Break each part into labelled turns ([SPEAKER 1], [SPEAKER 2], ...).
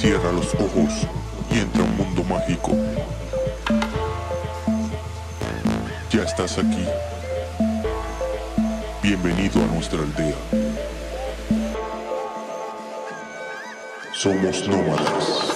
[SPEAKER 1] Cierra los ojos y entra a un mundo mágico. Ya estás aquí. Bienvenido a nuestra aldea. Somos nómadas.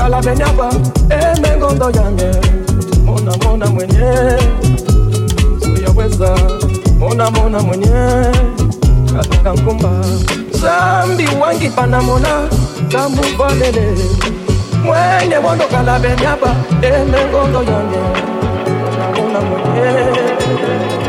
[SPEAKER 2] Kalala venye hapa eme eh, ngondo yange. Mona mona mwenye. Siyaweza mona mona mwenye. Katika mkumba zambi wangi pana mona kamuvalele mwenye wondo kala venye hapa eme eh, ngondo yange. Mona mona mwenye.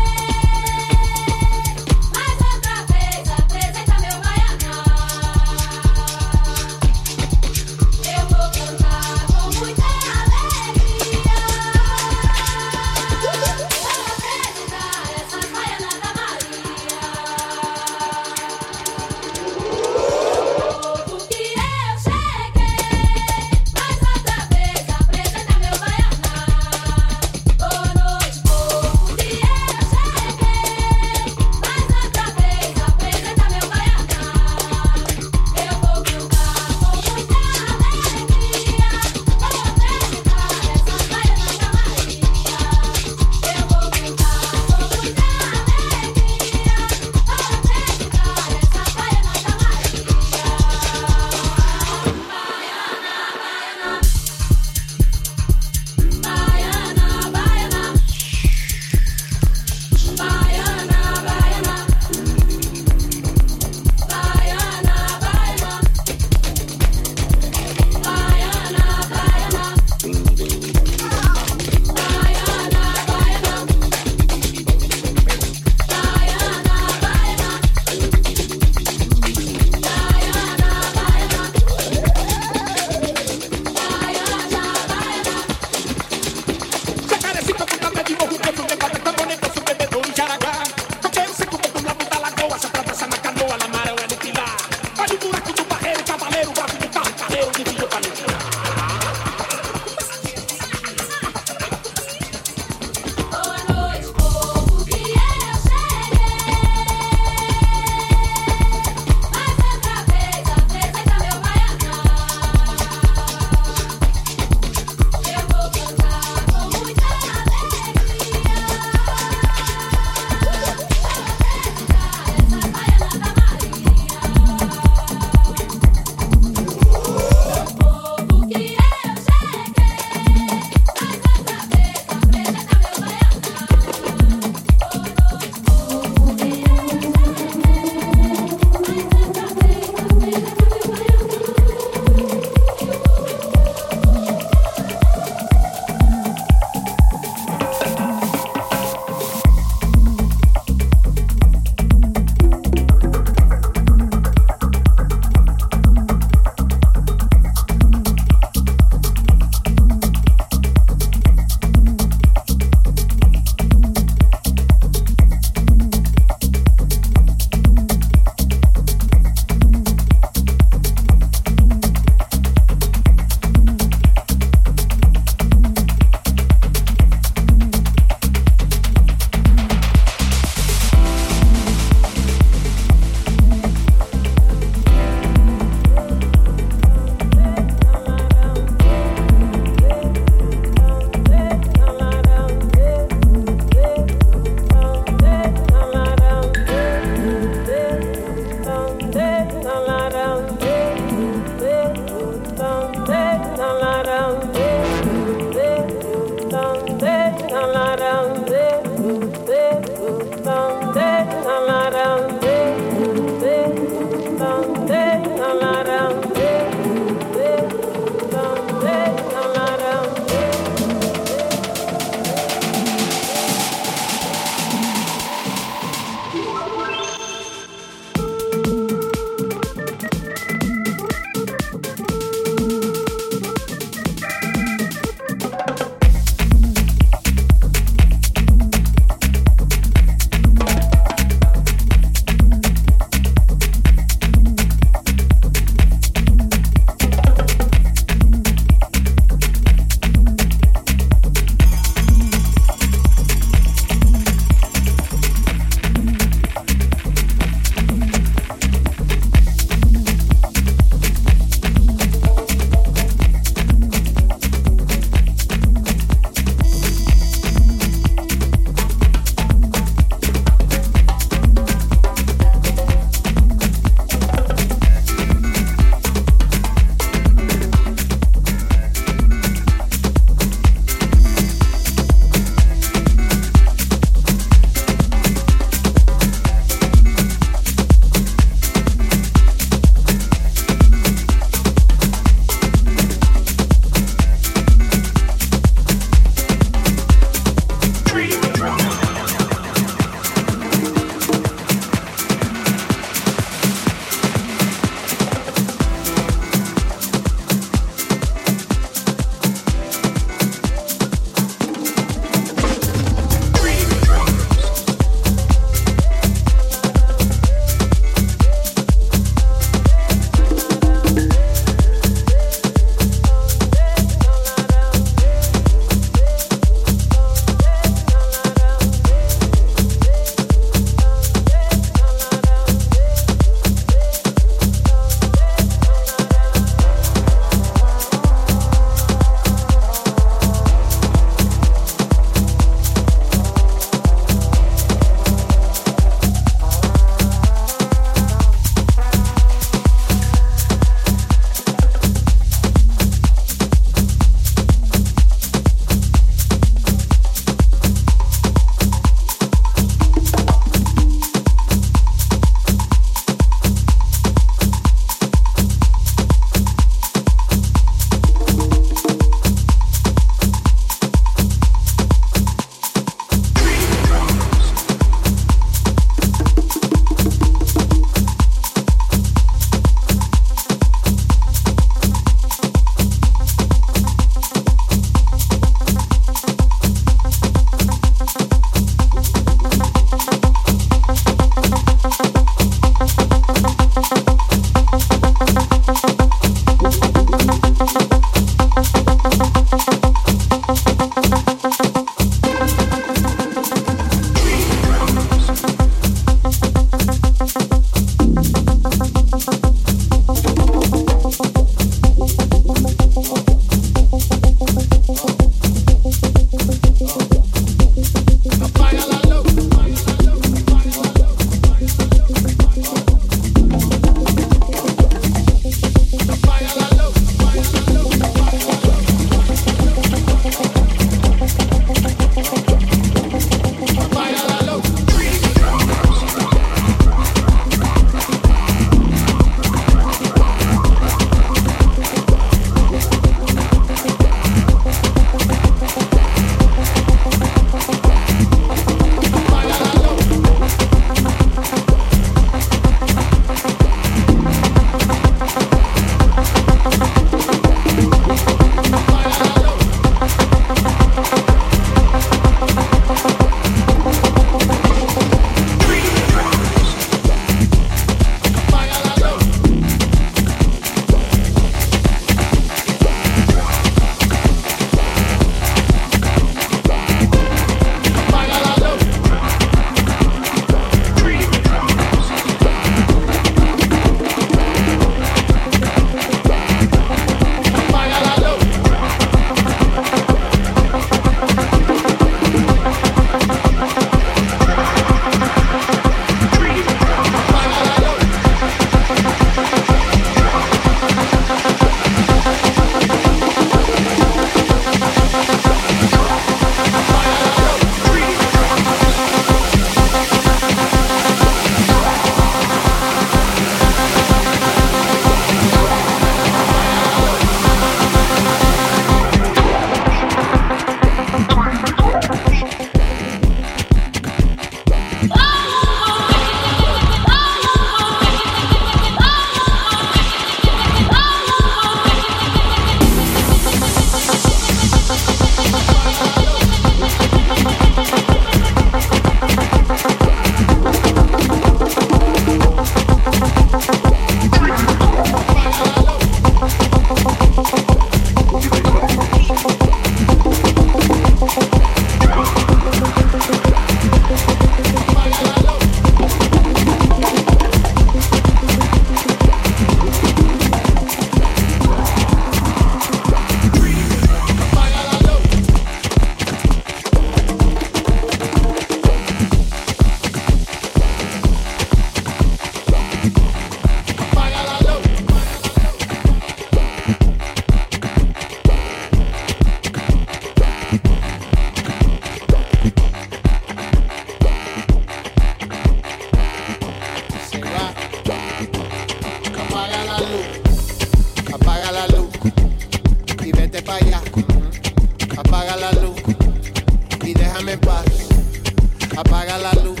[SPEAKER 3] apaga la luz.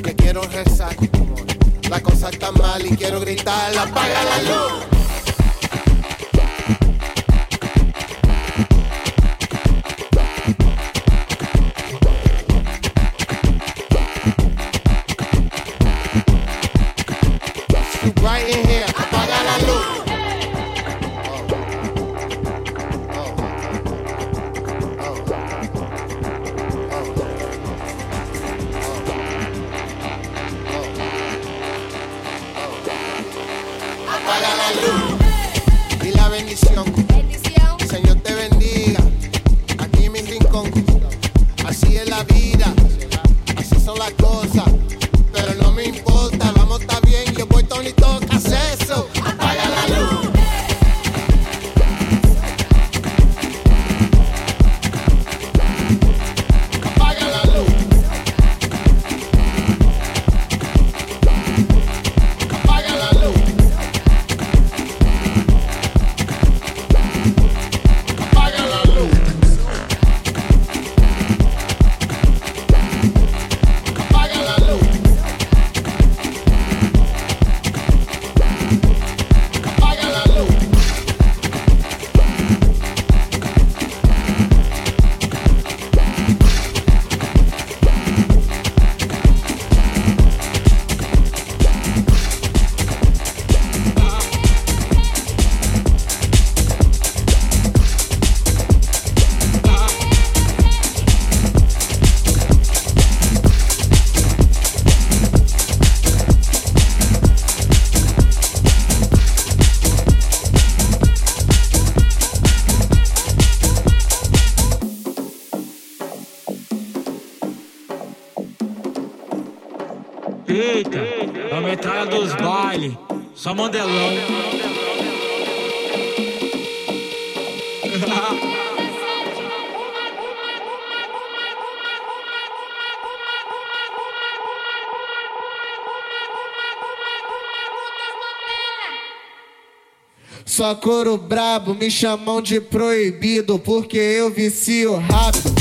[SPEAKER 3] Que quiero rezar, la cosa está mal y quiero gritar, apaga la luz.
[SPEAKER 4] Só Mandelão.
[SPEAKER 3] Só couro brabo, me chamam de proibido, porque eu vicio rápido.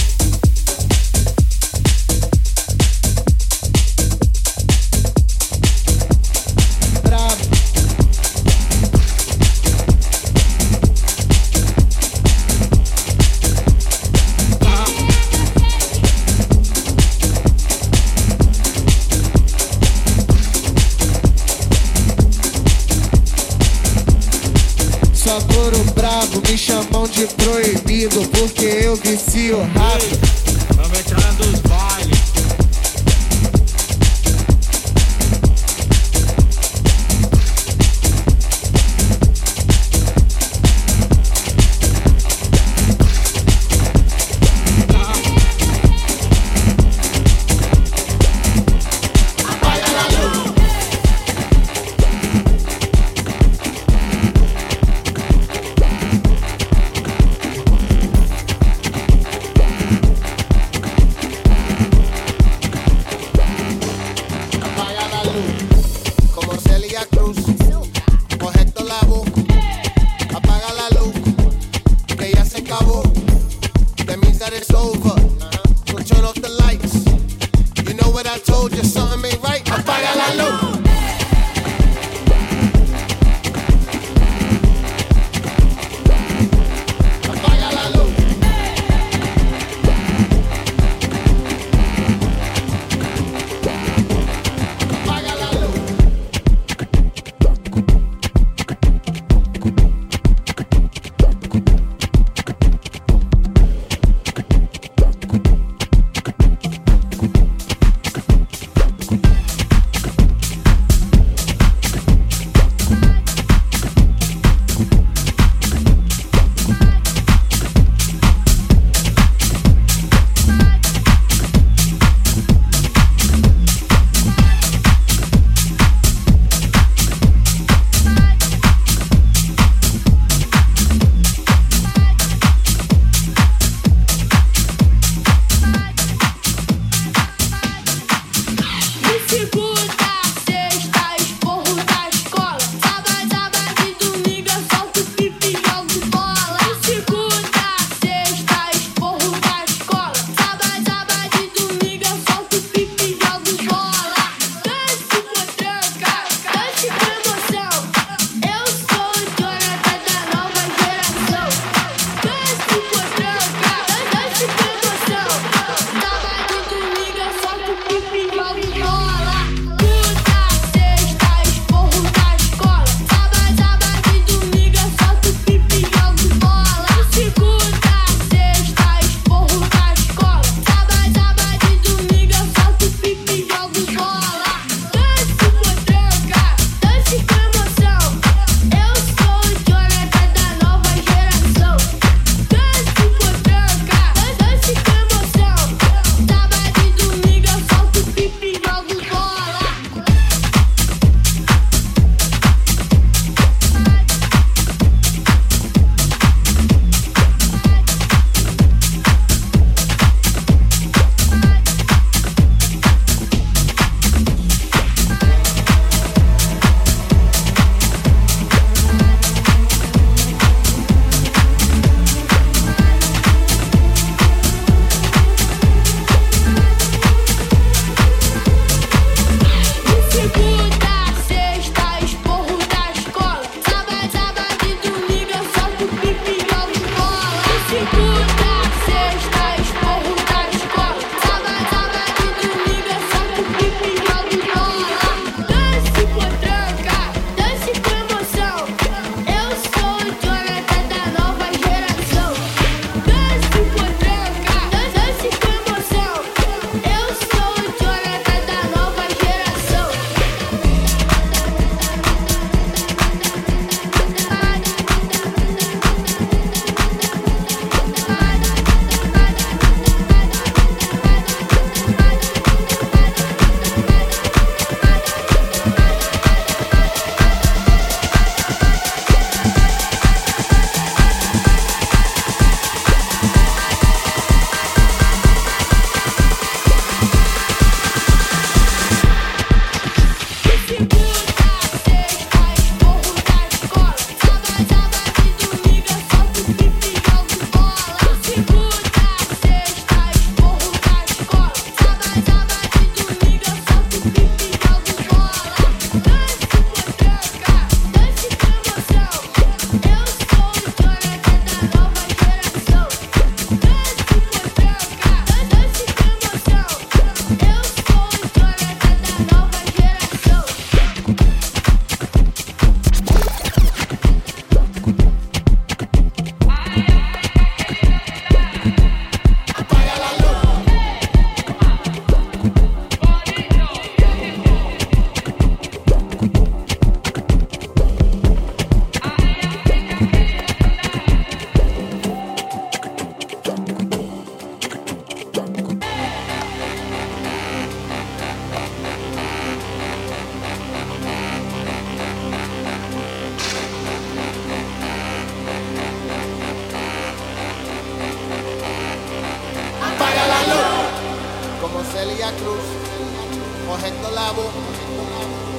[SPEAKER 3] Labo,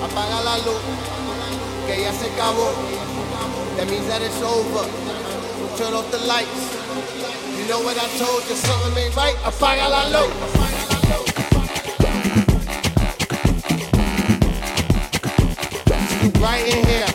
[SPEAKER 3] apaga la luz, que ya se acabó. That means that it's over. Turn off the lights. You know what I told you, something ain't right. Apaga la luz. Right in here.